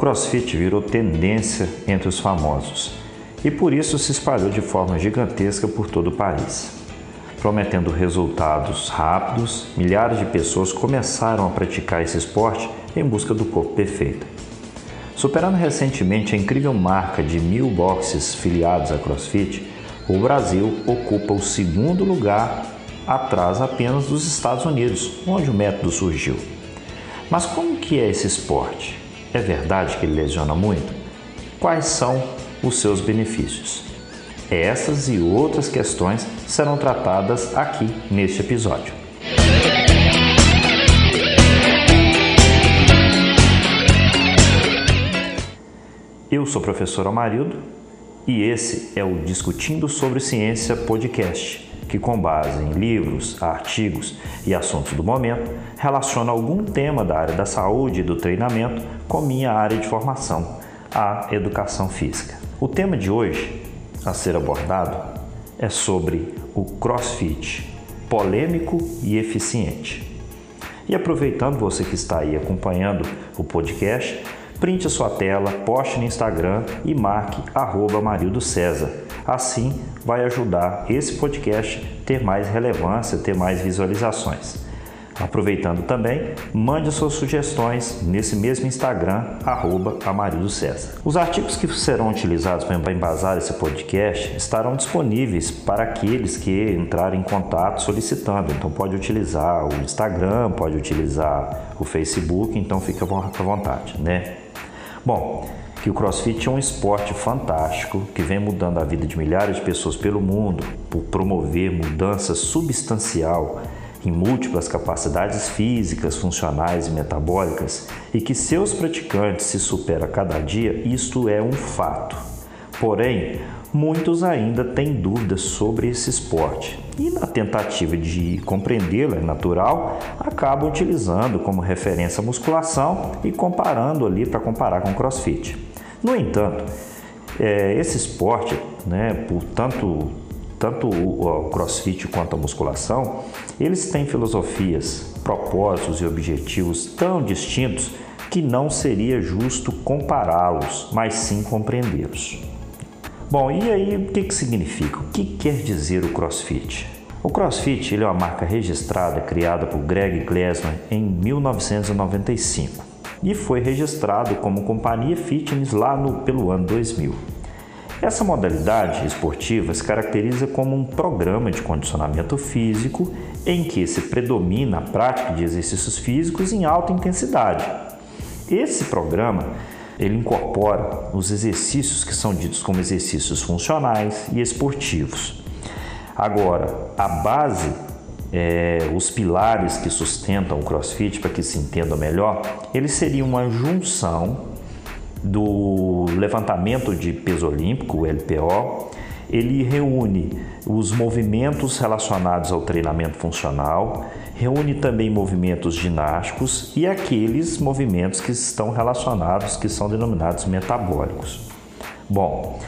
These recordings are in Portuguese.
CrossFit virou tendência entre os famosos e por isso se espalhou de forma gigantesca por todo o país. Prometendo resultados rápidos, milhares de pessoas começaram a praticar esse esporte em busca do corpo perfeito. Superando recentemente a incrível marca de mil boxes filiados à CrossFit, o Brasil ocupa o segundo lugar atrás apenas dos Estados Unidos, onde o método surgiu. Mas como que é esse esporte? É verdade que ele lesiona muito? Quais são os seus benefícios? Essas e outras questões serão tratadas aqui neste episódio. Eu sou o professor Amarildo e esse é o Discutindo sobre Ciência podcast que, com base em livros, artigos e assuntos do momento, relaciona algum tema da área da saúde e do treinamento com minha área de formação, a educação física. O tema de hoje a ser abordado é sobre o CrossFit, polêmico e eficiente. E aproveitando você que está aí acompanhando o podcast, printe a sua tela, poste no Instagram e marque Marildo César. Assim vai ajudar esse podcast ter mais relevância, ter mais visualizações. Aproveitando também, mande suas sugestões nesse mesmo Instagram, arroba César. Os artigos que serão utilizados para embasar esse podcast estarão disponíveis para aqueles que entrarem em contato solicitando. Então pode utilizar o Instagram, pode utilizar o Facebook, então fica à vontade, né? Bom, que o CrossFit é um esporte fantástico que vem mudando a vida de milhares de pessoas pelo mundo por promover mudança substancial em múltiplas capacidades físicas, funcionais e metabólicas e que seus praticantes se superam a cada dia, isto é um fato. Porém, muitos ainda têm dúvidas sobre esse esporte e, na tentativa de compreendê-lo, é natural, acabam utilizando como referência a musculação e comparando ali para comparar com o crossfit. No entanto, é, esse esporte, né, por tanto, tanto o, crossfit quanto a musculação, eles têm filosofias, propósitos e objetivos tão distintos que não seria justo compará-los, mas sim compreendê-los. Bom, e aí o que, que significa? O que quer dizer o CrossFit? O CrossFit ele é uma marca registrada criada por Greg Glassman em 1995 e foi registrado como companhia fitness lá no, pelo ano 2000. Essa modalidade esportiva se caracteriza como um programa de condicionamento físico em que se predomina a prática de exercícios físicos em alta intensidade. Esse programa ele incorpora os exercícios que são ditos como exercícios funcionais e esportivos. Agora, a base, é, os pilares que sustentam o CrossFit, para que se entenda melhor, eles seriam uma junção do levantamento de peso olímpico, o LPO, ele reúne os movimentos relacionados ao treinamento funcional, reúne também movimentos ginásticos e aqueles movimentos que estão relacionados, que são denominados metabólicos. Bom,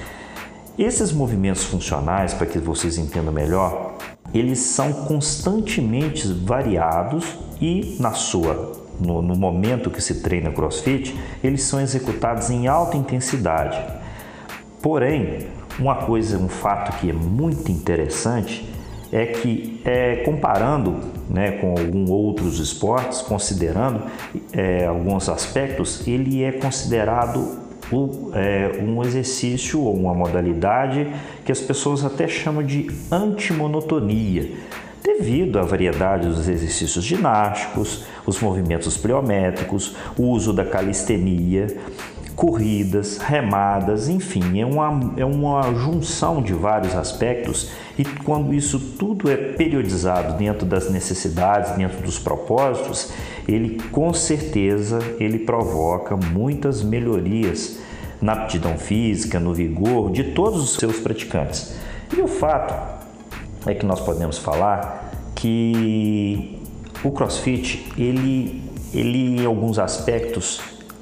esses movimentos funcionais, para que vocês entendam melhor, eles são constantemente variados e na sua no, no momento que se treina CrossFit, eles são executados em alta intensidade. Porém, uma coisa, um fato que é muito interessante é que, é, comparando né, com alguns outros esportes, considerando é, alguns aspectos, ele é considerado o, é, um exercício ou uma modalidade que as pessoas até chamam de antimonotonia, devido à variedade dos exercícios ginásticos, os movimentos pliométricos, o uso da calistenia, corridas, remadas, enfim, é uma, é uma junção de vários aspectos e quando isso tudo é periodizado dentro das necessidades, dentro dos propósitos, ele com certeza ele provoca muitas melhorias na aptidão física, no vigor de todos os seus praticantes. E o fato é que nós podemos falar que o CrossFit ele ele em alguns aspectos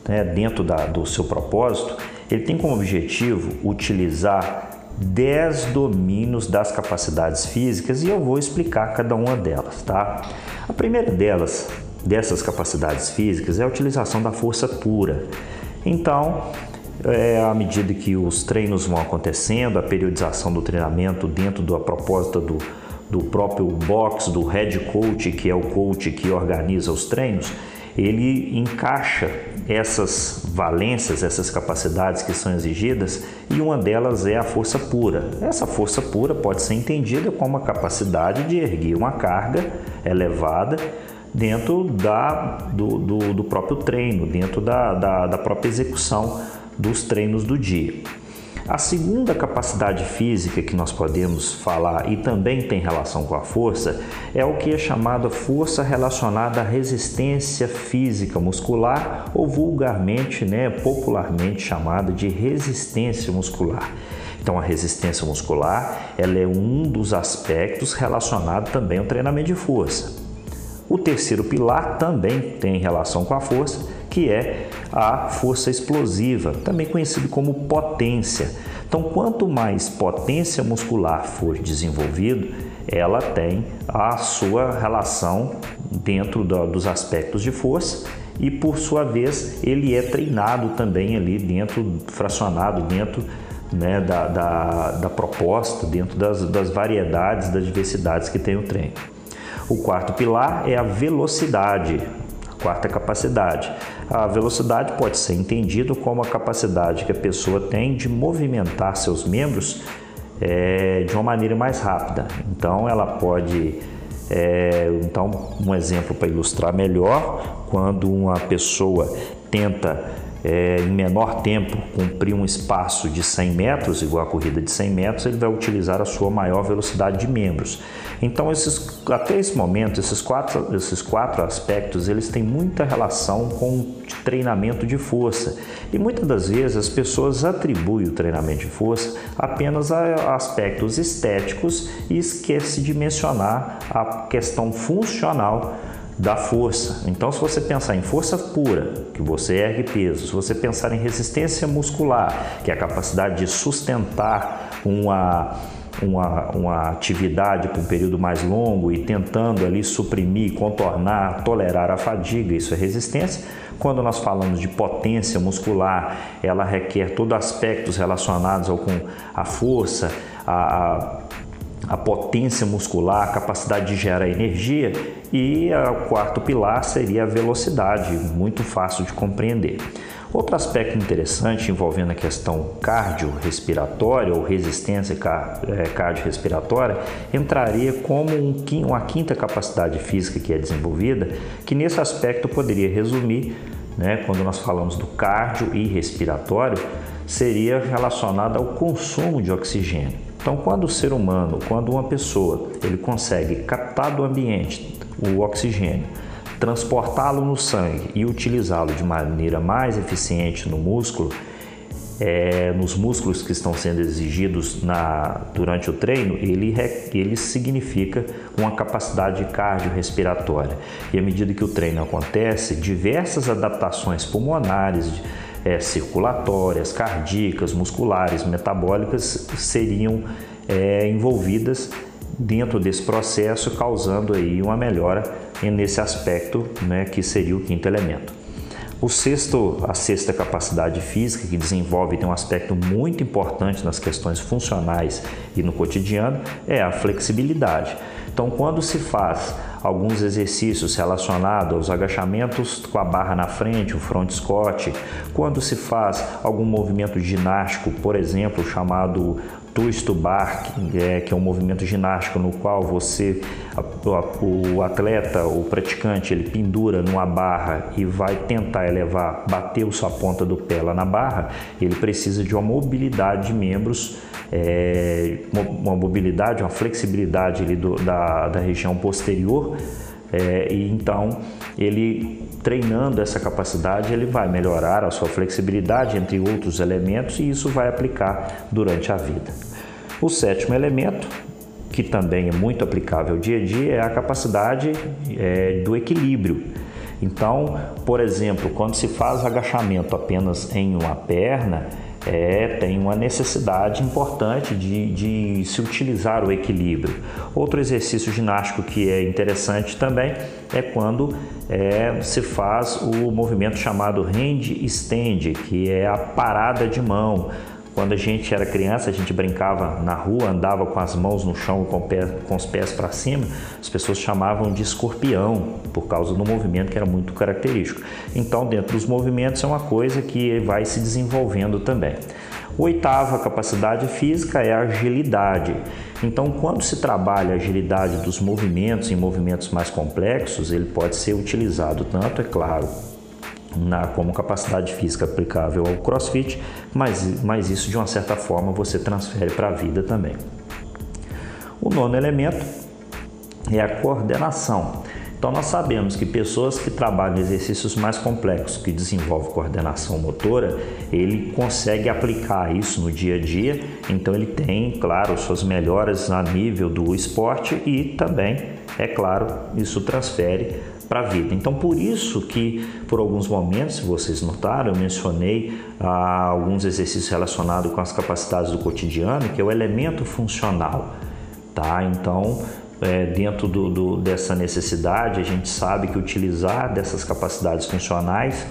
né, dentro da, do seu propósito, ele tem como objetivo utilizar 10 domínios das capacidades físicas e eu vou explicar cada uma delas, tá? A primeira delas, dessas capacidades físicas, é a utilização da força pura, Então, é, à medida que os treinos vão acontecendo, a periodização do treinamento dentro da proposta do, do próprio box, do head coach, que é o coach que organiza os treinos, ele encaixa essas valências, essas capacidades que são exigidas, e uma delas é a força pura. Essa força pura pode ser entendida como a capacidade de erguer uma carga elevada dentro da, do, do, do próprio treino, dentro da, da, da própria execução dos treinos do dia. A segunda capacidade física que nós podemos falar e também tem relação com a força é o que é chamada força relacionada à resistência física muscular ou vulgarmente, né, popularmente chamada de resistência muscular. Então a resistência muscular, ela é um dos aspectos relacionado também ao treinamento de força. O terceiro pilar também tem relação com a força, que é a força explosiva, também conhecido como potência. Então, quanto mais potência muscular for desenvolvido, ela tem a sua relação dentro do, dos aspectos de força e, por sua vez, ele é treinado também ali dentro, fracionado dentro né, da, da, da, proposta, dentro das, das variedades, das diversidades que tem o treino. O quarto pilar é a velocidade, a quarta capacidade. A velocidade pode ser entendido como a capacidade que a pessoa tem de movimentar seus membros é, de uma maneira mais rápida. Então, ela pode. É, então, um exemplo para ilustrar melhor, quando uma pessoa tenta é, em menor tempo cumprir um espaço de 100 metros, igual a corrida de 100 metros, ele vai utilizar a sua maior velocidade de membros. Então, esses, até esse momento, esses quatro, esses quatro aspectos, eles têm muita relação com treinamento de força. E muitas das vezes as pessoas atribuem o treinamento de força apenas a aspectos estéticos e esquece de mencionar a questão funcional da força. Então, se você pensar em força pura, que você ergue peso, se você pensar em resistência muscular, que é a capacidade de sustentar uma, uma, uma atividade por um período mais longo e tentando ali suprimir, contornar, tolerar a fadiga, isso é resistência. Quando nós falamos de potência muscular, ela requer todos aspectos relacionados ao, com a força, a, a a potência muscular, a capacidade de gerar energia e o quarto pilar seria a velocidade, muito fácil de compreender. Outro aspecto interessante envolvendo a questão cardiorrespiratória ou resistência é, cardiorrespiratória entraria como um, uma quinta capacidade física que é desenvolvida, que nesse aspecto poderia resumir, né, quando nós falamos do cardio e respiratório, seria relacionada ao consumo de oxigênio. Então, quando o ser humano, quando uma pessoa, ele consegue captar do ambiente o oxigênio, transportá-lo no sangue e utilizá-lo de maneira mais eficiente no músculo, é, nos músculos que estão sendo exigidos na, durante o treino, ele, ele significa uma capacidade cardiorrespiratória. E à medida que o treino acontece, diversas adaptações pulmonares, é, circulatórias, cardíacas, musculares, metabólicas seriam é, envolvidas dentro desse processo, causando aí uma melhora nesse aspecto, né, que seria o quinto elemento. O sexto, a sexta capacidade física que desenvolve tem um aspecto muito importante nas questões funcionais e no cotidiano é a flexibilidade. Então, quando se faz alguns exercícios relacionados aos agachamentos com a barra na frente, o front squat, quando se faz algum movimento ginástico, por exemplo, chamado twist bar, é, que é um movimento ginástico no qual você, o atleta, o praticante, ele pendura numa barra e vai tentar elevar, bater sua ponta do pé lá na barra, ele precisa de uma mobilidade de membros é, uma mobilidade, uma flexibilidade do, da, da região posterior é, e então ele treinando essa capacidade ele vai melhorar a sua flexibilidade entre outros elementos e isso vai aplicar durante a vida. O sétimo elemento que também é muito aplicável dia a dia é a capacidade é, do equilíbrio. Então, por exemplo, quando se faz agachamento apenas em uma perna, é, tem uma necessidade importante de, de se utilizar o equilíbrio. Outro exercício ginástico que é interessante também é quando é, se faz o movimento chamado handstand, que é a parada de mão. Quando a gente era criança, a gente brincava na rua, andava com as mãos no chão com, pé, com os pés para cima, as pessoas chamavam de escorpião, por causa do movimento que era muito característico. Então, dentro dos movimentos, é uma coisa que vai se desenvolvendo também. Oitava capacidade física é a agilidade. Então, quando se trabalha a agilidade dos movimentos em movimentos mais complexos, ele pode ser utilizado tanto, é claro, na, como capacidade física aplicável ao CrossFit, mas, mas isso de uma certa forma você transfere para a vida também. O nono elemento é a coordenação. Então nós sabemos que pessoas que trabalham exercícios mais complexos, que desenvolvem coordenação motora, ele consegue aplicar isso no dia a dia. Então ele tem, claro, suas melhoras a nível do esporte e também, é claro, isso transfere para a vida. Então, por isso que, por alguns momentos, se vocês notaram, eu mencionei ah, alguns exercícios relacionados com as capacidades do cotidiano, que é o elemento funcional, tá? Então, é, dentro do, do, dessa necessidade, a gente sabe que utilizar dessas capacidades funcionais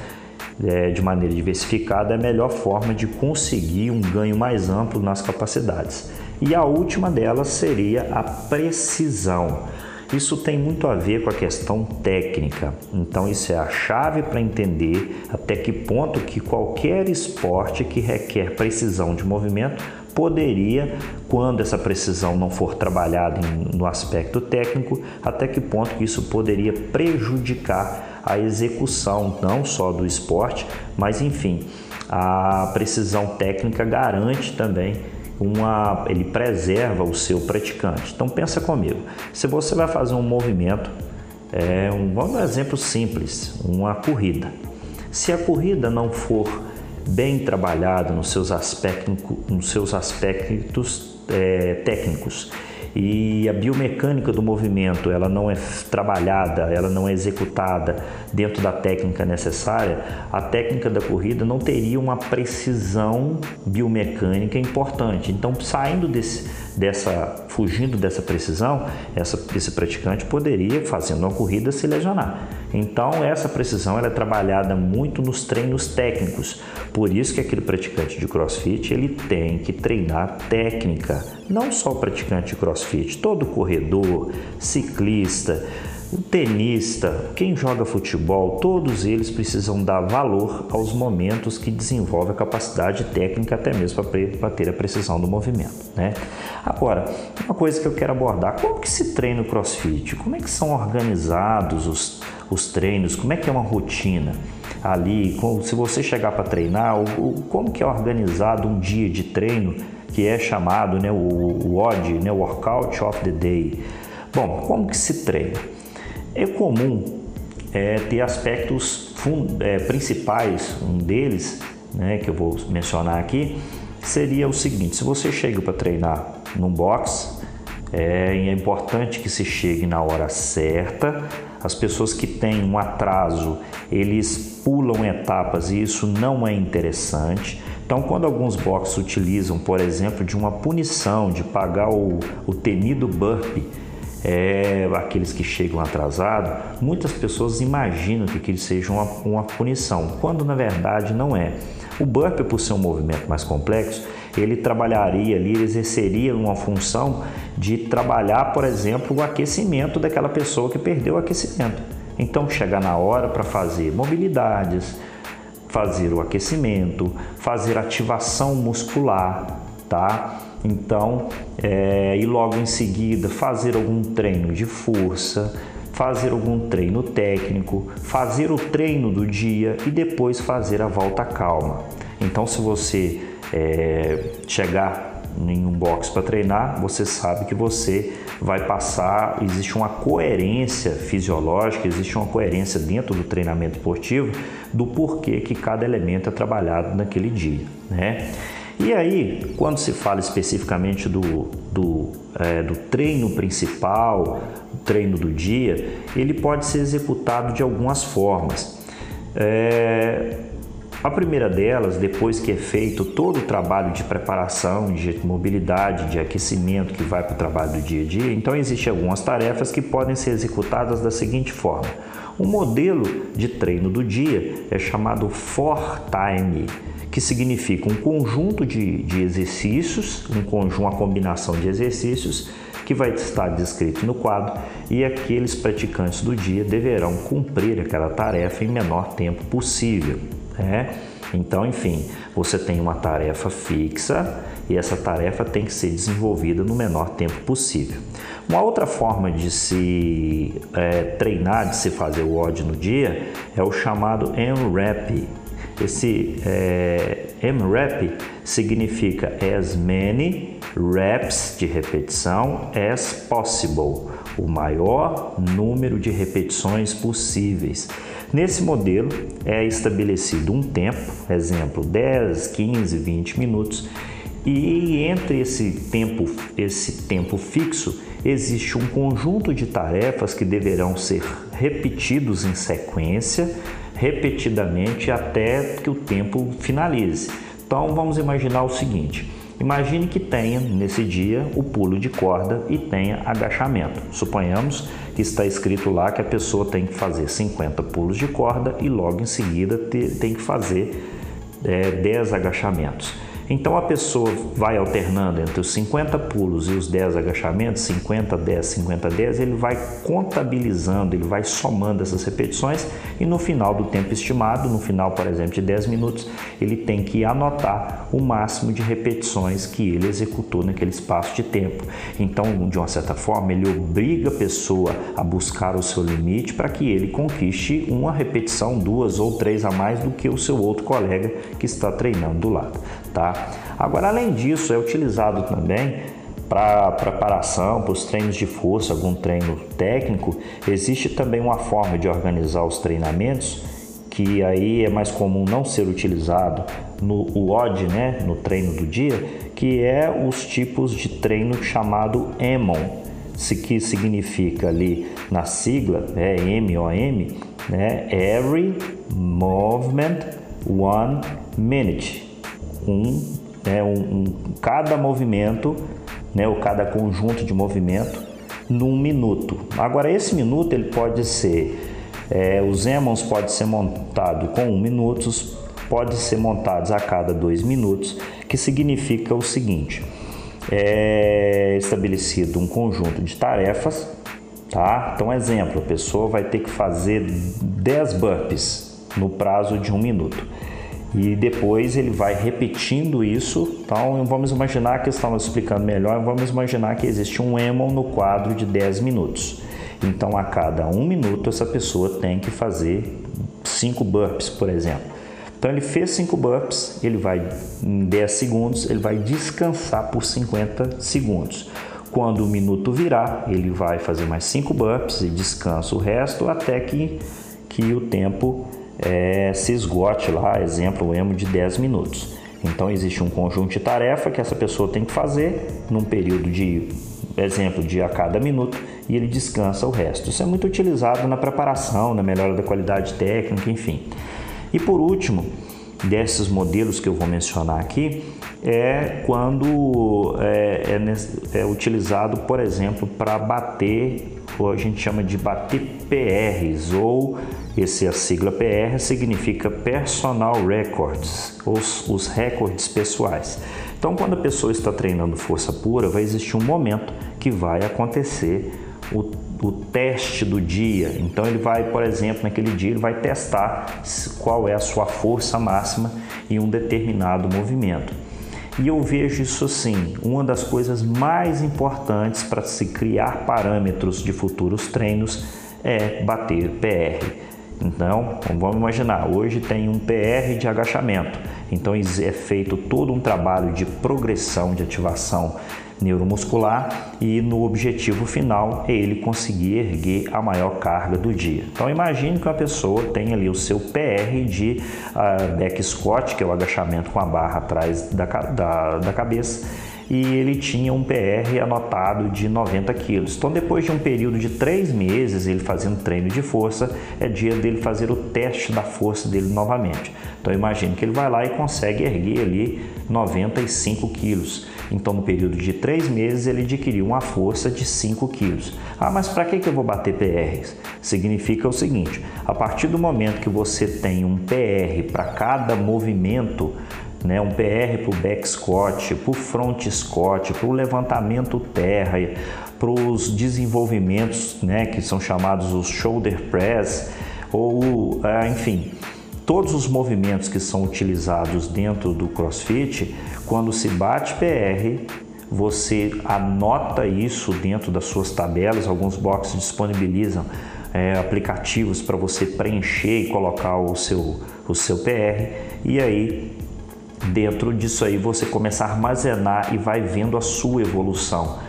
é, de maneira diversificada é a melhor forma de conseguir um ganho mais amplo nas capacidades. E a última delas seria a precisão. Isso tem muito a ver com a questão técnica. Então isso é a chave para entender até que ponto que qualquer esporte que requer precisão de movimento poderia, quando essa precisão não for trabalhada no aspecto técnico, até que ponto que isso poderia prejudicar a execução não só do esporte, mas enfim, a precisão técnica garante também uma, ele preserva o seu praticante. Então pensa comigo, se você vai fazer um movimento, é um, vamos um exemplo simples, uma corrida. Se a corrida não for bem trabalhada nos seus aspectos, nos seus aspectos é, técnicos e a biomecânica do movimento ela não é trabalhada, ela não é executada dentro da técnica necessária, a técnica da corrida não teria uma precisão biomecânica importante. Então, saindo desse, dessa, fugindo dessa precisão, essa, esse praticante poderia, fazendo uma corrida, se lesionar. Então, essa precisão é trabalhada muito nos treinos técnicos. Por isso que aquele praticante de CrossFit ele tem que treinar técnica, não só o praticante de CrossFit, todo corredor, ciclista, o tenista, quem joga futebol, todos eles precisam dar valor aos momentos que desenvolve a capacidade técnica, até mesmo para ter a precisão do movimento. Né? Agora, uma coisa que eu quero abordar: como que se treina o crossfit? Como é que são organizados os, os treinos? Como é que é uma rotina? ali, se você chegar para treinar, como que é organizado um dia de treino que é chamado né, o, o né, Workout of the Day. Bom, como que se treina? É comum é, ter aspectos é, principais, um deles, né, que eu vou mencionar aqui, seria o seguinte: se você chega para treinar num box, é, é importante que se chegue na hora certa. As pessoas que têm um atraso, eles pulam etapas e isso não é interessante. Então, quando alguns boxes utilizam, por exemplo, de uma punição de pagar o, o temido burpee é, aqueles que chegam atrasados, muitas pessoas imaginam que aquilo seja uma, uma punição, quando na verdade não é. O burpee, por ser um movimento mais complexo, ele trabalharia ali, ele exerceria uma função de trabalhar, por exemplo, o aquecimento daquela pessoa que perdeu o aquecimento. Então, chegar na hora para fazer mobilidades, fazer o aquecimento, fazer ativação muscular, tá? Então, é, e logo em seguida fazer algum treino de força, fazer algum treino técnico, fazer o treino do dia e depois fazer a volta calma. Então, se você é, chegar em um box para treinar, você sabe que você vai passar, existe uma coerência fisiológica, existe uma coerência dentro do treinamento esportivo do porquê que cada elemento é trabalhado naquele dia, né? E aí, quando se fala especificamente do, do, é, do treino principal, treino do dia, ele pode ser executado de algumas formas. É, A primeira delas, depois que é feito todo o trabalho de preparação, de mobilidade, de aquecimento que vai para o trabalho do dia a dia, então existem algumas tarefas que podem ser executadas da seguinte forma. O modelo de treino do dia é chamado for time, que significa um conjunto de, de exercícios, um conjunto, uma combinação de exercícios que vai estar descrito no quadro e aqueles praticantes do dia deverão cumprir aquela tarefa em menor tempo possível. Né? Então, enfim, você tem uma tarefa fixa e essa tarefa tem que ser desenvolvida no menor tempo possível. Uma outra forma de se é, treinar, de se fazer o odd no dia, é o chamado MRAP. Esse é, MRAP significa as many reps de repetição as possible, o maior número de repetições possíveis. Nesse modelo é estabelecido um tempo, exemplo 10, 15, 20 minutos, e entre esse tempo, esse tempo fixo, existe um conjunto de tarefas que deverão ser repetidos em sequência, repetidamente até que o tempo finalize. Então vamos imaginar o seguinte: Imagine que tenha nesse dia o pulo de corda e tenha agachamento. Suponhamos que está escrito lá que a pessoa tem que fazer 50 pulos de corda e logo em seguida tem que fazer é, 10 agachamentos. Então a pessoa vai alternando entre os 50 pulos e os 10 agachamentos, 50, 10, 50, 10, ele vai contabilizando, ele vai somando essas repetições e no final do tempo estimado, no final, por exemplo, de 10 minutos, ele tem que anotar o máximo de repetições que ele executou naquele espaço de tempo. Então, de uma certa forma, ele obriga a pessoa a buscar o seu limite para que ele conquiste uma repetição, duas ou três a mais do que o seu outro colega que está treinando do lado tá? Agora, além disso, é utilizado também para preparação, para os treinos de força, algum treino técnico, existe também uma forma de organizar os treinamentos que aí é mais comum não ser utilizado no OD, né, no treino do dia, que é os tipos de treino chamado EMON, que significa ali na sigla, é M-O-M, né, Every Movement One Minute um, né, um, um, cada movimento, né, ou cada conjunto de movimento, num minuto. Agora, esse minuto ele pode ser, é, os Emmons pode ser montado com um minuto, pode ser montados a cada dois minutos, que significa o seguinte: é estabelecido um conjunto de tarefas, tá? Então, exemplo, a pessoa vai ter que fazer 10 burpees no prazo de um minuto e depois ele vai repetindo isso. Então vamos imaginar que estamos explicando melhor, vamos imaginar que existe um Emon no quadro de 10 minutos. Então a cada um minuto essa pessoa tem que fazer 5 burpees, por exemplo. Então ele fez 5 burpees, ele vai em 10 segundos, ele vai descansar por 50 segundos. Quando o minuto virar, ele vai fazer mais 5 burpees e descansa o resto até que, que o tempo é, se esgote lá, exemplo, o emo de 10 minutos. Então existe um conjunto de tarefa que essa pessoa tem que fazer num período de, exemplo, de a cada minuto e ele descansa o resto. Isso é muito utilizado na preparação, na melhora da qualidade técnica, enfim. E por último, desses modelos que eu vou mencionar aqui, é quando é, é, é utilizado, por exemplo, para bater, ou a gente chama de bater PRs ou esse a sigla PR significa Personal Records, os, os recordes pessoais. Então, quando a pessoa está treinando força pura, vai existir um momento que vai acontecer o, o teste do dia. Então, ele vai, por exemplo, naquele dia, ele vai testar qual é a sua força máxima em um determinado movimento. E eu vejo isso assim, uma das coisas mais importantes para se criar parâmetros de futuros treinos é bater PR. Então, vamos imaginar, hoje tem um PR de agachamento. Então é feito todo um trabalho de progressão de ativação neuromuscular e no objetivo final é ele conseguir erguer a maior carga do dia. Então imagine que uma pessoa tem ali o seu PR de uh, back squat, que é o agachamento com a barra atrás da, da, da cabeça, e ele tinha um PR anotado de 90 quilos. Então, depois de um período de três meses, ele fazendo treino de força, é dia dele fazer o teste da força dele novamente. Então, imagine que ele vai lá e consegue erguer ali 95 quilos. Então, no período de três meses, ele adquiriu uma força de 5 quilos. Ah, mas para que, que eu vou bater PRs? Significa o seguinte: a partir do momento que você tem um PR para cada movimento, né, um PR para o back squat, para o front squat, para o levantamento terra, para os desenvolvimentos né, que são chamados os shoulder press, ou ah, enfim, todos os movimentos que são utilizados dentro do CrossFit, quando se bate PR, você anota isso dentro das suas tabelas. Alguns boxes disponibilizam é, aplicativos para você preencher e colocar o seu, o seu PR. E aí, dentro disso aí, você começa a armazenar e vai vendo a sua evolução.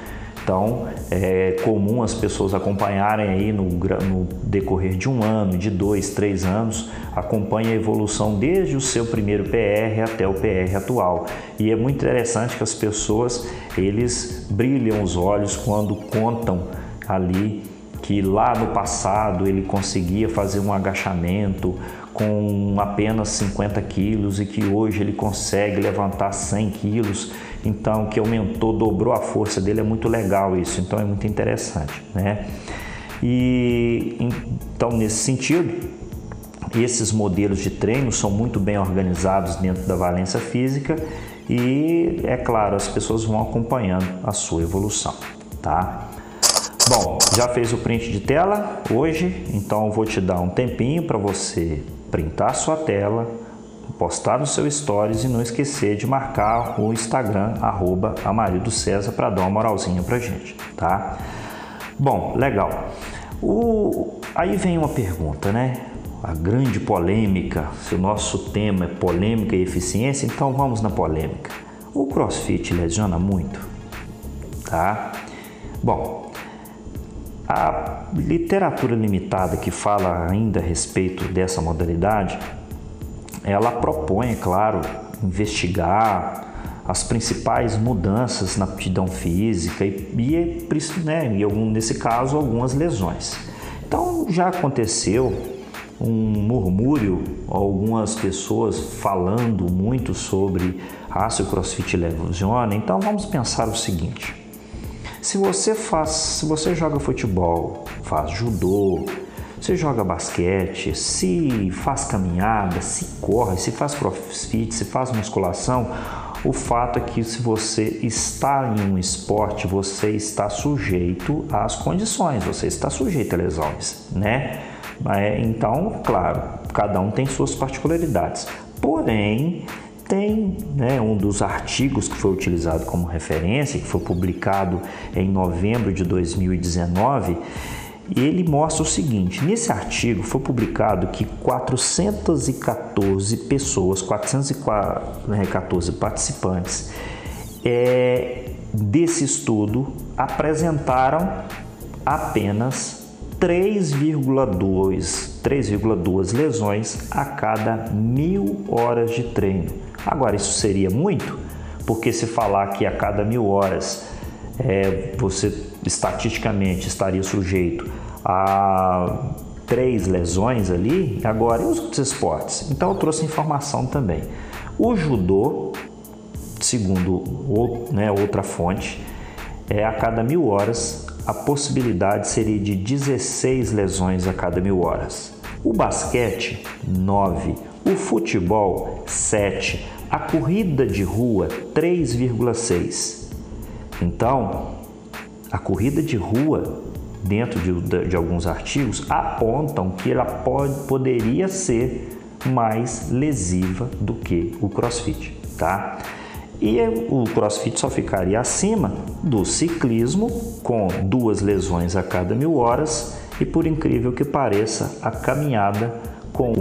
Então, é comum as pessoas acompanharem aí no, no, decorrer de um ano, de dois, três anos, acompanha a evolução desde o seu primeiro PR até o PR atual. E é muito interessante que as pessoas, eles brilham os olhos quando contam ali que lá no passado ele conseguia fazer um agachamento com apenas 50 quilos e que hoje ele consegue levantar 100 quilos então que aumentou, dobrou a força dele, é muito legal isso, então é muito interessante, né? E então nesse sentido, esses modelos de treino são muito bem organizados dentro da valência física e é claro, as pessoas vão acompanhando a sua evolução, tá? Bom, já fez o print de tela hoje, então vou te dar um tempinho para você printar sua tela, postar no seu stories e não esquecer de marcar o Instagram arroba Amarildo César para dar uma moralzinha pra gente, tá? Bom, legal. O... Aí vem uma pergunta, né? A grande polêmica, se o nosso tema é polêmica e eficiência, então vamos na polêmica. O CrossFit lesiona muito, tá? Bom, a literatura limitada que fala ainda a respeito dessa modalidade ela propõe, é claro, investigar as principais mudanças na aptidão física e, e né, em algum, nesse caso, algumas lesões. Então, já aconteceu um murmúrio, algumas pessoas falando muito sobre ah, se o crossfit lesiona. Então, vamos pensar o seguinte: se você faz, se você joga futebol, faz judô, você joga basquete, se faz caminhada, se corre, se faz crossfit, se faz musculação, o fato é que se você está em um esporte, você está sujeito às condições, você está sujeito a lesões, né? Então, claro, cada um tem suas particularidades. Porém, tem né, um dos artigos que foi utilizado como referência, que foi publicado em novembro de 2019, e ele mostra o seguinte: nesse artigo foi publicado que 414 pessoas, 414 participantes é, desse estudo apresentaram apenas 3,2 3,2 lesões a cada mil horas de treino. Agora, isso seria muito? Porque se falar que a cada mil horas é, você estatisticamente estaria sujeito a três lesões ali, agora e os outros esportes? Então eu trouxe informação também. O judô, segundo né, outra fonte, é a cada mil horas a possibilidade seria de 16 lesões a cada mil horas. O basquete, 9. O futebol, 7. A corrida de rua, 3,6. Então, a corrida de rua, dentro de, de, alguns artigos, apontam que ela pode, poderia ser mais lesiva do que o crossfit, tá? E o crossfit só ficaria acima do ciclismo, com duas lesões a cada mil horas, e por incrível que pareça, a caminhada com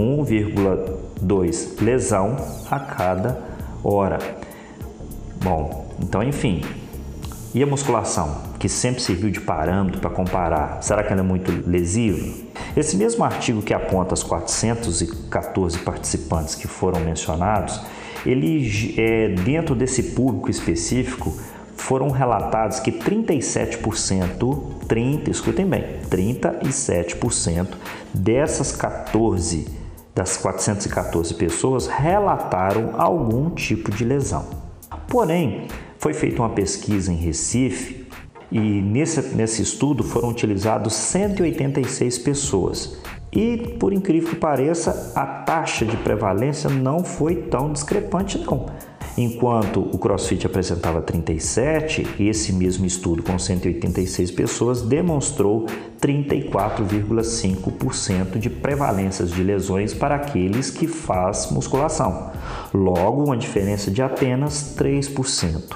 1,2 lesão a cada hora. Bom, então enfim, e a musculação, que sempre serviu de parâmetro para comparar, será que ela é muito lesiva? Esse mesmo artigo que aponta os 414 participantes que foram mencionados, ele é, dentro desse público específico foram relatados que 37%, 30, escutem bem, 37% dessas 14 das 414 pessoas relataram algum tipo de lesão. Porém, foi feita uma pesquisa em Recife e nesse, nesse estudo foram utilizados 186 pessoas. E, por incrível que pareça, a taxa de prevalência não foi tão discrepante, não. Enquanto o CrossFit apresentava 37, esse mesmo estudo com 186 pessoas demonstrou 34,5% de prevalências de lesões para aqueles que faz musculação. Logo, uma diferença de apenas 3%.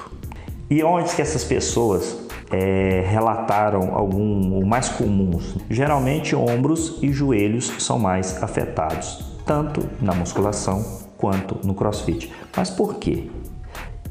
E onde que essas pessoas é, relataram algum o mais comuns? Geralmente ombros e joelhos são mais afetados, tanto na musculação quanto no CrossFit. Mas por quê?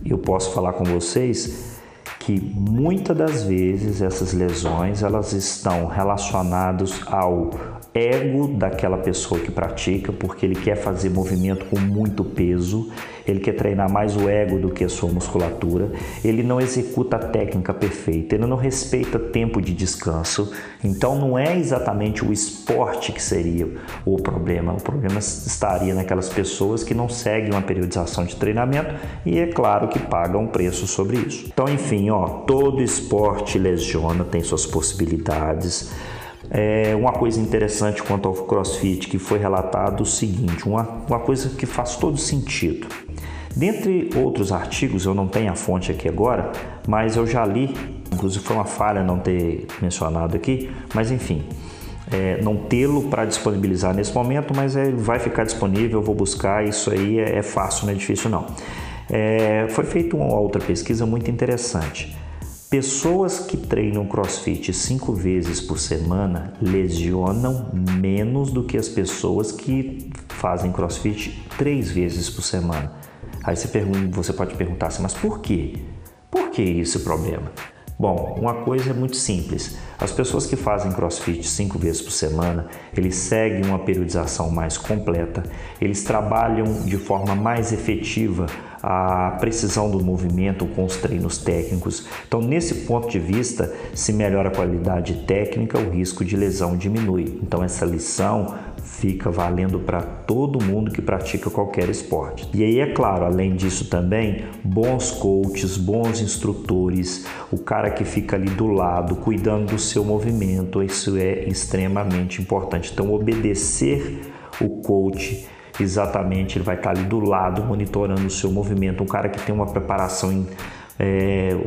Eu posso falar com vocês que muitas das vezes essas lesões elas estão relacionadas ao ego daquela pessoa que pratica, porque ele quer fazer movimento com muito peso, ele quer treinar mais o ego do que a sua musculatura, ele não executa a técnica perfeita, ele não respeita tempo de descanso. Então não é exatamente o esporte que seria o problema, o problema estaria naquelas pessoas que não seguem uma periodização de treinamento e é claro que pagam preço sobre isso. Então, enfim, ó, todo esporte lesiona, tem suas possibilidades. É uma coisa interessante quanto ao CrossFit que foi relatado o seguinte, uma, uma coisa que faz todo sentido. Dentre outros artigos, eu não tenho a fonte aqui agora, mas eu já li, inclusive foi uma falha não ter mencionado aqui, mas enfim, é, não tê-lo para disponibilizar nesse momento, mas é, vai ficar disponível, eu vou buscar, isso aí é, é fácil, não é difícil não. É, foi feita uma outra pesquisa muito interessante. Pessoas que treinam crossfit cinco vezes por semana lesionam menos do que as pessoas que fazem crossfit três vezes por semana. Aí você, pergunta, você pode perguntar assim, mas por quê? Por que esse problema? Bom, uma coisa é muito simples. As pessoas que fazem crossfit cinco vezes por semana, eles seguem uma periodização mais completa, eles trabalham de forma mais efetiva a precisão do movimento com os treinos técnicos. Então, nesse ponto de vista, se melhora a qualidade técnica, o risco de lesão diminui. Então, essa lição fica valendo para todo mundo que pratica qualquer esporte. E aí, é claro, além disso também, bons coaches, bons instrutores, o cara que fica ali do lado, cuidando do seu movimento, isso é extremamente importante. Então, obedecer o coach exatamente, ele vai estar ali do lado monitorando o seu movimento. Um cara que tem uma preparação em, é,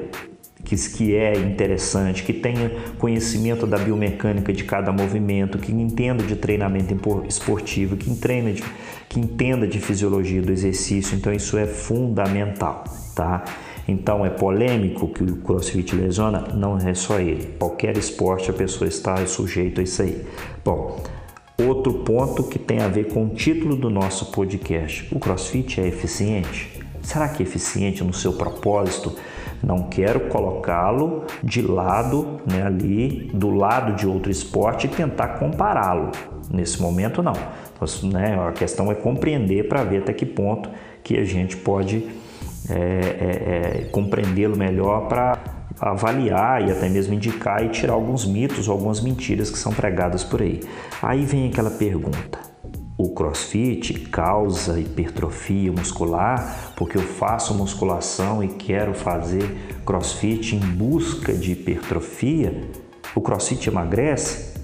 que, que é interessante, que tenha conhecimento da biomecânica de cada movimento, que entenda de treinamento esportivo, que, treina de, que entenda de fisiologia do exercício. Então, isso é fundamental, tá? Então, é polêmico que o crossfit lesiona? Não é só ele. Qualquer esporte a pessoa está sujeito a isso aí. Bom, Outro ponto que tem a ver com o título do nosso podcast: o CrossFit é eficiente? Será que é eficiente no seu propósito? Não quero colocá-lo de lado, né, ali, do lado de outro esporte e tentar compará-lo. Nesse momento, não. Então, né, a questão é compreender para ver até que ponto que a gente pode é, é, é, compreendê-lo melhor para avaliar e até mesmo indicar e tirar alguns mitos, algumas mentiras que são pregadas por aí. Aí vem aquela pergunta: o crossfit causa hipertrofia muscular porque eu faço musculação e quero fazer crossfit em busca de hipertrofia? O crossfit emagrece?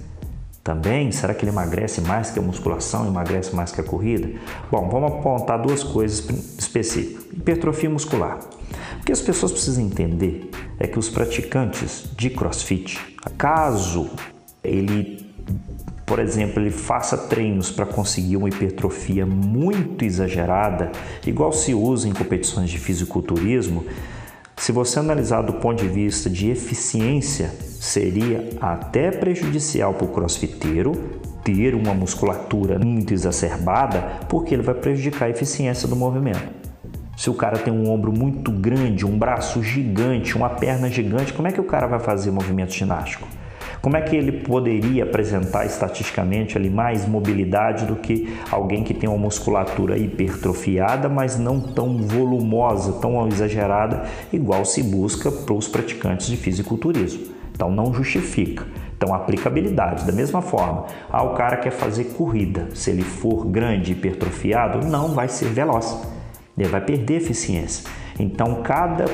Também, será que ele emagrece mais que a musculação, emagrece mais que a corrida? Bom, vamos apontar duas coisas específicas. Hipertrofia muscular. O que as pessoas precisam entender é que os praticantes de CrossFit, caso ele, por exemplo, ele faça treinos para conseguir uma hipertrofia muito exagerada, igual se usa em competições de fisiculturismo, se você analisar do ponto de vista de eficiência, seria até prejudicial para o crossfiteiro ter uma musculatura muito exacerbada, porque ele vai prejudicar a eficiência do movimento. Se o cara tem um ombro muito grande, um braço gigante, uma perna gigante, como é que o cara vai fazer movimento ginástico? Como é que ele poderia apresentar estatisticamente ali mais mobilidade do que alguém que tem uma musculatura hipertrofiada, mas não tão volumosa, tão exagerada, igual se busca para os praticantes de fisiculturismo? Então não justifica. Então, aplicabilidade, da mesma forma, ah, o cara quer fazer corrida, se ele for grande, hipertrofiado, não vai ser veloz, ele vai perder eficiência. Então, cada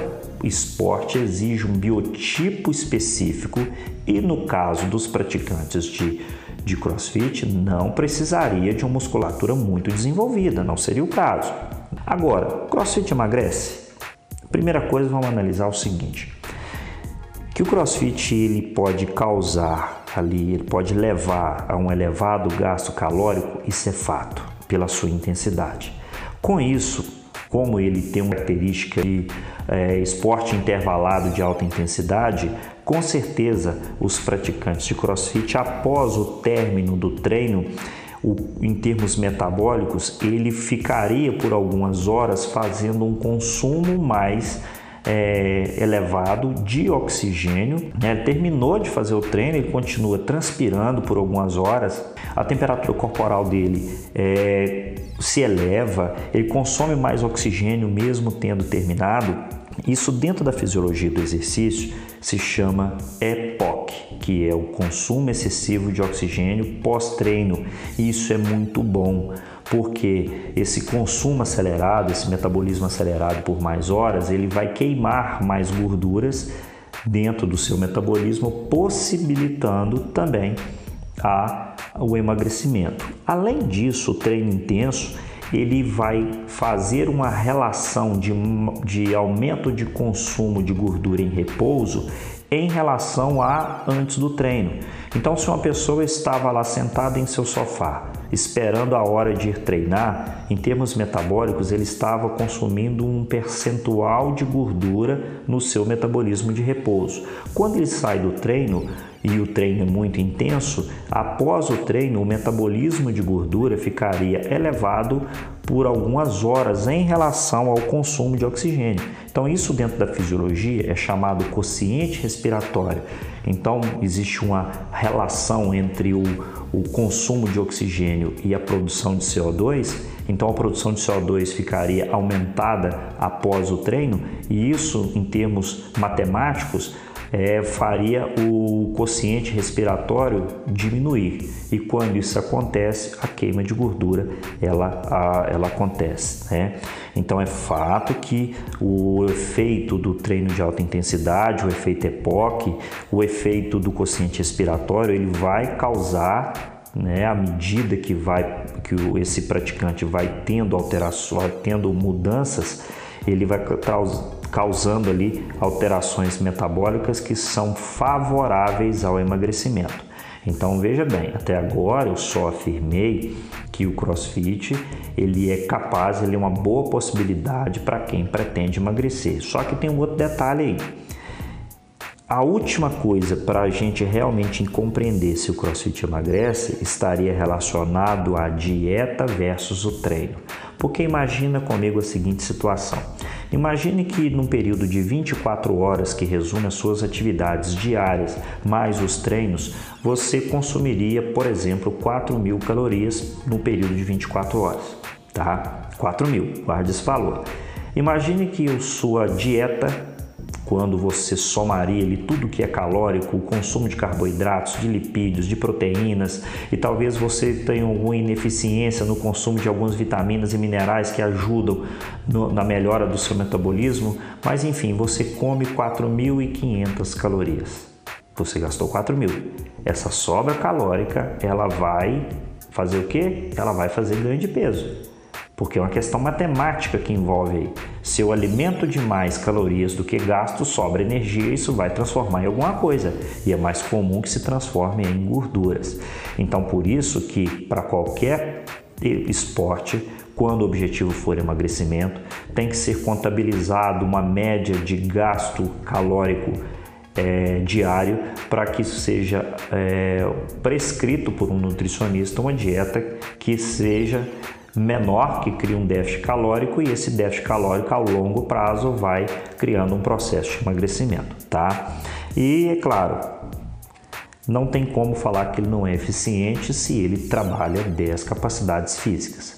esporte exige um biotipo específico e, no caso dos praticantes de, de crossfit, não precisaria de uma musculatura muito desenvolvida, não seria o caso. Agora, crossfit emagrece? Primeira coisa, vamos analisar o seguinte: que o crossfit ele pode causar ali, ele pode levar a um elevado gasto calórico, isso é fato, pela sua intensidade. Com isso, como ele tem uma característica de é, esporte intervalado de alta intensidade, com certeza os praticantes de crossfit, após o término do treino, o, em termos metabólicos, ele ficaria por algumas horas fazendo um consumo mais é, elevado de oxigênio. Né? Ele terminou de fazer o treino, ele continua transpirando por algumas horas, a temperatura corporal dele é, se eleva, ele consome mais oxigênio mesmo tendo terminado. Isso dentro da fisiologia do exercício se chama EPOC, que é o consumo excessivo de oxigênio pós-treino. Isso é muito bom porque esse consumo acelerado, esse metabolismo acelerado por mais horas, ele vai queimar mais gorduras dentro do seu metabolismo, possibilitando também a, o emagrecimento. Além disso, o treino intenso ele vai fazer uma relação de, de aumento de consumo de gordura em repouso em relação a antes do treino. Então, se uma pessoa estava lá sentada em seu sofá, esperando a hora de ir treinar, em termos metabólicos, ele estava consumindo um percentual de gordura no seu metabolismo de repouso. Quando ele sai do treino, e o treino é muito intenso, após o treino o metabolismo de gordura ficaria elevado por algumas horas em relação ao consumo de oxigênio. Então, isso dentro da fisiologia é chamado quociente respiratório. Então, existe uma relação entre o, o consumo de oxigênio e a produção de CO2. Então, a produção de CO2 ficaria aumentada após o treino, e isso, em termos matemáticos, é, faria o quociente respiratório diminuir. E quando isso acontece, a queima de gordura ela, a, ela acontece. Né? Então é fato que o efeito do treino de alta intensidade, o efeito EPOC, o efeito do quociente respiratório, ele vai causar né, à medida que vai que esse praticante vai tendo alterações, tendo mudanças, ele vai causando ali alterações metabólicas que são favoráveis ao emagrecimento. Então veja bem, até agora eu só afirmei que o CrossFit ele é capaz, ele é uma boa possibilidade para quem pretende emagrecer. Só que tem um outro detalhe aí. A última coisa para a gente realmente compreender se o CrossFit emagrece estaria relacionado à dieta versus o treino. Porque imagina comigo a seguinte situação. Imagine que num período de 24 horas que resume as suas atividades diárias mais os treinos, você consumiria, por exemplo, 4 mil calorias no período de 24 horas, tá? 4 mil, guarde esse valor. Imagine que a sua dieta quando você somaria ali tudo que é calórico, o consumo de carboidratos, de lipídios, de proteínas e talvez você tenha alguma ineficiência no consumo de algumas vitaminas e minerais que ajudam no, na melhora do seu metabolismo, mas enfim, você come 4.500 calorias. Você gastou 4.000. Essa sobra calórica, ela vai fazer o quê? Ela vai fazer ganho de peso porque é uma questão matemática que envolve aí. Se eu alimento demais calorias do que gasto, sobra energia, isso vai transformar em alguma coisa e é mais comum que se transforme em gorduras. Então, por isso que para qualquer esporte, quando o objetivo for emagrecimento, tem que ser contabilizado uma média de gasto calórico é, diário para que isso seja é, prescrito por um nutricionista uma dieta que seja menor que cria um déficit calórico e esse déficit calórico ao longo prazo vai criando um processo de emagrecimento, tá? E é claro, não tem como falar que ele não é eficiente se ele trabalha 10 capacidades físicas.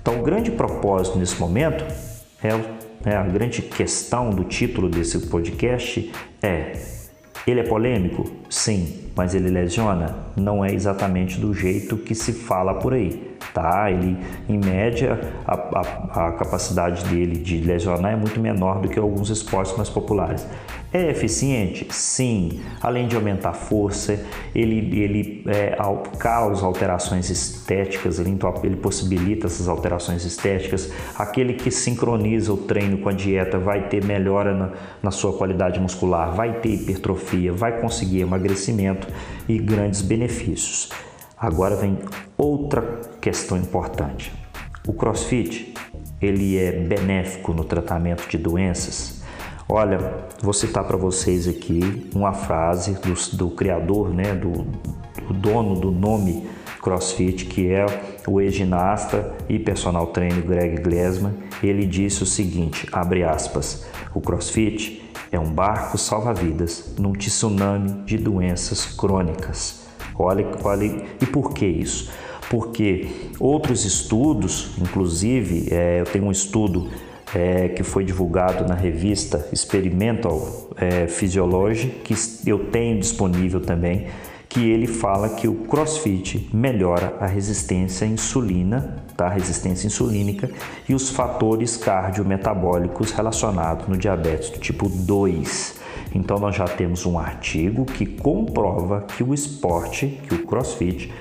Então, o grande propósito nesse momento é, é a grande questão do título desse podcast é ele é polêmico? Sim, mas ele lesiona? Não é exatamente do jeito que se fala por aí, tá? Ele, em média, a, a, a capacidade dele de lesionar é muito menor do que alguns esportes mais populares. É eficiente? Sim. Além de aumentar a força, ele, ele é, causa alterações estéticas, ele, ele possibilita essas alterações estéticas. Aquele que sincroniza o treino com a dieta vai ter melhora na, na sua qualidade muscular, vai ter hipertrofia, vai conseguir emagrecimento e grandes benefícios. Agora vem outra questão importante. O CrossFit, ele é benéfico no tratamento de doenças? Olha, vou citar para vocês aqui uma frase do, do criador, né, do, do, dono do nome CrossFit, que é o ex-ginasta e personal trainer Greg Glassman. Ele disse o seguinte, abre aspas, o CrossFit é um barco salva-vidas num tsunami de doenças crônicas. Olha, olha, e por que isso? Porque outros estudos, inclusive, é, eu tenho um estudo é, que foi divulgado na revista Experimental é, Physiology, que eu tenho disponível também, que ele fala que o CrossFit melhora a resistência à insulina, tá? resistência insulínica e os fatores cardiometabólicos relacionados no diabetes do tipo 2. Então nós já temos um artigo que comprova que o esporte, que o CrossFit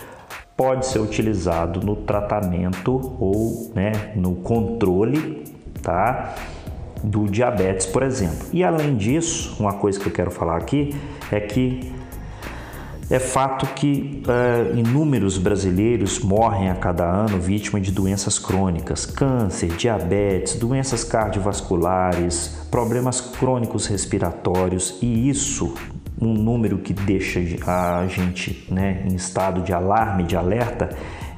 pode ser utilizado no tratamento ou né, no controle tá? do diabetes, por exemplo. E além disso, uma coisa que eu quero falar aqui é que é fato que uh, inúmeros brasileiros morrem a cada ano vítimas de doenças crônicas, câncer, diabetes, doenças cardiovasculares, problemas crônicos respiratórios e isso um número que deixa a gente né, em estado de alarme, de alerta,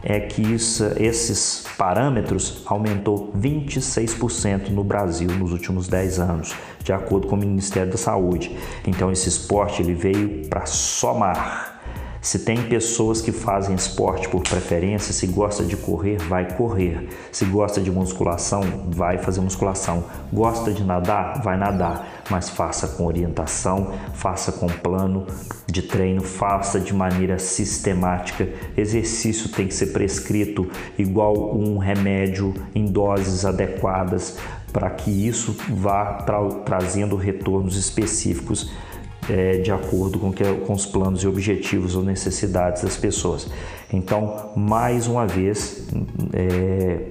é que isso, esses parâmetros aumentou 26% no Brasil nos últimos 10 anos, de acordo com o Ministério da Saúde. Então esse esporte ele veio para somar se tem pessoas que fazem esporte por preferência, se gosta de correr, vai correr. Se gosta de musculação, vai fazer musculação. Gosta de nadar, vai nadar, mas faça com orientação, faça com plano de treino, faça de maneira sistemática. Exercício tem que ser prescrito igual um remédio em doses adequadas para que isso vá tra trazendo retornos específicos é, de acordo com, que, com os planos e objetivos ou necessidades das pessoas. Então, mais uma vez, é,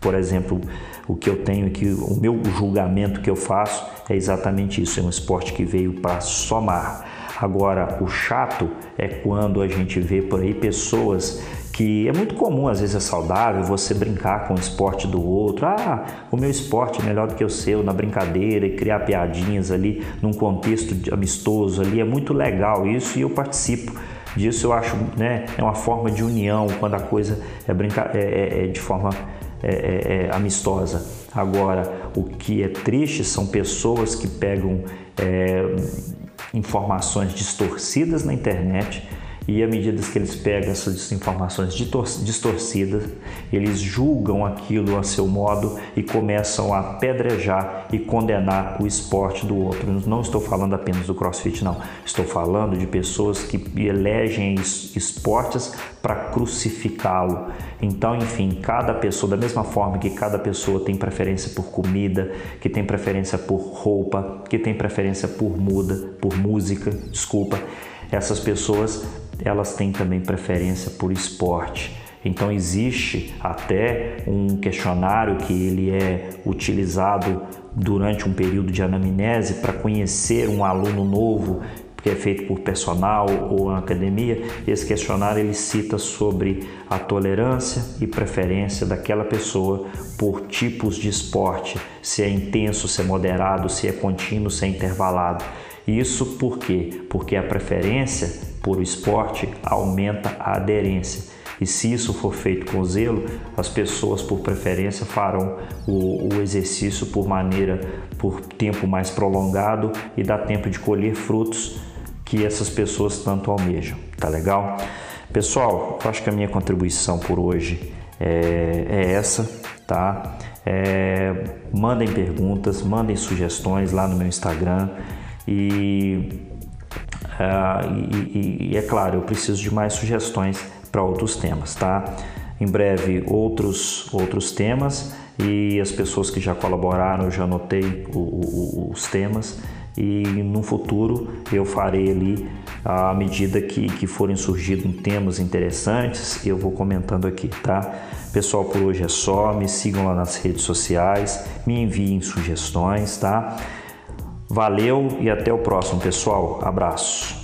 por exemplo, o que eu tenho aqui, o meu julgamento que eu faço é exatamente isso: é um esporte que veio para somar. Agora, o chato é quando a gente vê por aí pessoas que é muito comum, às vezes é saudável você brincar com o esporte do outro. Ah, o meu esporte é melhor do que o seu, na brincadeira e criar piadinhas ali num contexto amistoso ali. É muito legal isso e eu participo disso. Eu acho, né, é uma forma de união quando a coisa é, brinca é, é, é de forma é, é, é, amistosa. Agora, o que é triste são pessoas que pegam informações distorcidas na internet e à medida que eles pegam essas informações distorcidas, eles julgam aquilo a seu modo e começam a pedrejar e condenar o esporte do outro. Não estou falando apenas do crossfit, não. Estou falando de pessoas que elegem esportes para crucificá-lo. Então, enfim, cada pessoa, da mesma forma que cada pessoa tem preferência por comida, que tem preferência por roupa, que tem preferência por muda, por música, desculpa, essas pessoas elas têm também preferência por esporte. Então existe até um questionário que ele é utilizado durante um período de anamnese para conhecer um aluno novo que é feito por personal ou academia. Esse questionário ele cita sobre a tolerância e preferência daquela pessoa por tipos de esporte, se é intenso, se é moderado, se é contínuo, se é intervalado. Isso por quê? Porque a preferência por o esporte aumenta a aderência. E se isso for feito com zelo, as pessoas por preferência farão o, o, exercício por maneira, por tempo mais prolongado e dá tempo de colher frutos que essas pessoas tanto almejam, tá legal? Pessoal, eu acho que a minha contribuição por hoje é, é essa, tá? É, mandem perguntas, mandem sugestões lá no meu Instagram e, e, e é claro, eu preciso de mais sugestões para outros temas, tá? Em breve outros outros temas e as pessoas que já colaboraram eu já anotei o, o, os temas e no futuro eu farei ali à medida que, que forem surgindo temas interessantes eu vou comentando aqui, tá? Pessoal, por hoje é só, me sigam lá nas redes sociais, me enviem sugestões, tá? Valeu e até o próximo, pessoal. Abraço.